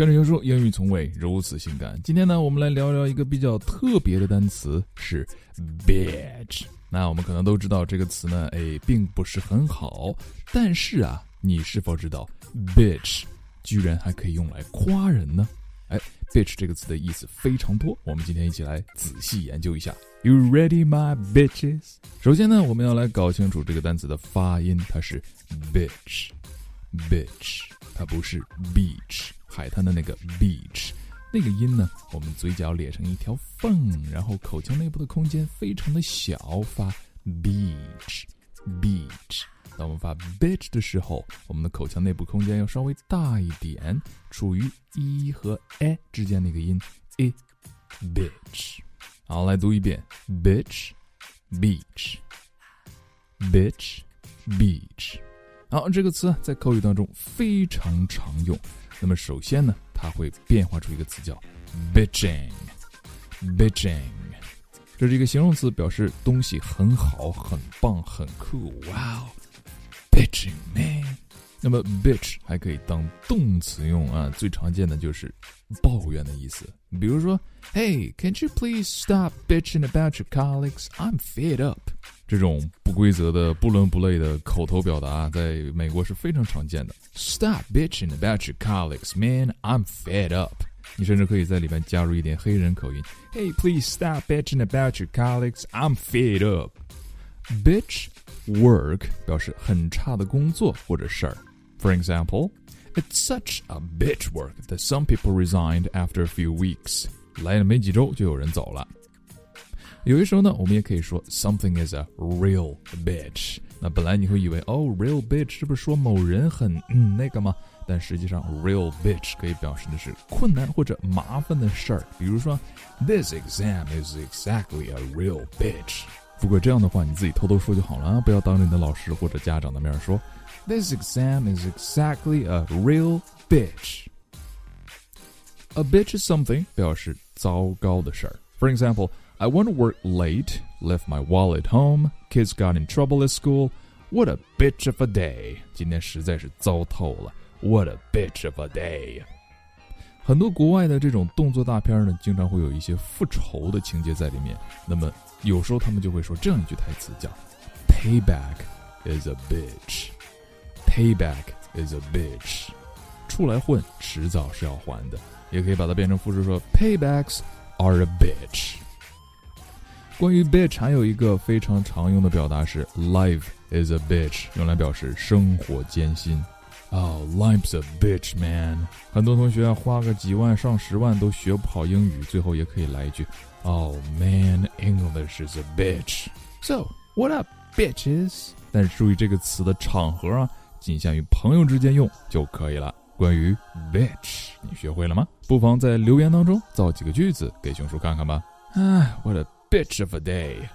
跟着熊叔，英语从未如此性感。今天呢，我们来聊聊一个比较特别的单词，是 bitch。那我们可能都知道这个词呢，哎，并不是很好。但是啊，你是否知道 bitch 居然还可以用来夸人呢？哎，bitch 这个词的意思非常多，我们今天一起来仔细研究一下。You ready, my bitches？首先呢，我们要来搞清楚这个单词的发音，它是 bitch，bitch，它不是 beach。海滩的那个 beach，那个音呢？我们嘴角咧成一条缝，然后口腔内部的空间非常的小，发 beach，beach。当我们发 bitch 的时候，我们的口腔内部空间要稍微大一点，处于 e 和 a 之间那个音 e bitch。好，来读一遍 bitch，beach，beach，beach。好，这个词在口语当中非常常用。那么首先呢，它会变化出一个词叫 bitching，bitching，这是一个形容词，表示东西很好、很棒、很酷。哇哦，bitching man。那么 bitch 还可以当动词用啊，最常见的就是抱怨的意思。比如说，Hey, can't you please stop bitching about your colleagues? I'm fed up。这种不规则的、不伦不类的口头表达，在美国是非常常见的。Stop bitching about your colleagues, man. I'm fed up。你甚至可以在里面加入一点黑人口音。Hey, please stop bitching about your colleagues. I'm fed up。Bitch work 表示很差的工作或者事儿。For example, it's such a bitch work that some people resigned after a few weeks。来了没几周，就有人走了。 有的时候呢，我们也可以说 something is a real bitch。那本来你会以为哦，real bitch 是不是说某人很嗯那个吗？但实际上，real bitch 可以表示的是困难或者麻烦的事儿。比如说，This exam is exactly a real bitch。不过这样的话，你自己偷偷说就好了啊，不要当着你的老师或者家长的面说。This exam is exactly a real bitch。A bitch is something 表示糟糕的事儿。For example。 I went to work late, left my wallet home, kids got in trouble at school. What a bitch of a day! 今天实在是糟透了。What a bitch of a day! 很多国外的这种动作大片呢，经常会有一些复仇的情节在里面。那么有时候他们就会说这样一句台词，叫 “Payback is a bitch”。Payback is a bitch。出来混，迟早是要还的。也可以把它变成复数说：“Paybacks are a bitch。” 关于 bitch 还有一个非常常用的表达是 life is a bitch，用来表示生活艰辛。哦，life's a bitch man。很多同学啊，花个几万上十万都学不好英语，最后也可以来一句：Oh man，English is a bitch。So what up bitches？但是注意这个词的场合啊，仅限于朋友之间用就可以了。关于 bitch，你学会了吗？不妨在留言当中造几个句子给熊叔看看吧。哎，what a bitch of a day.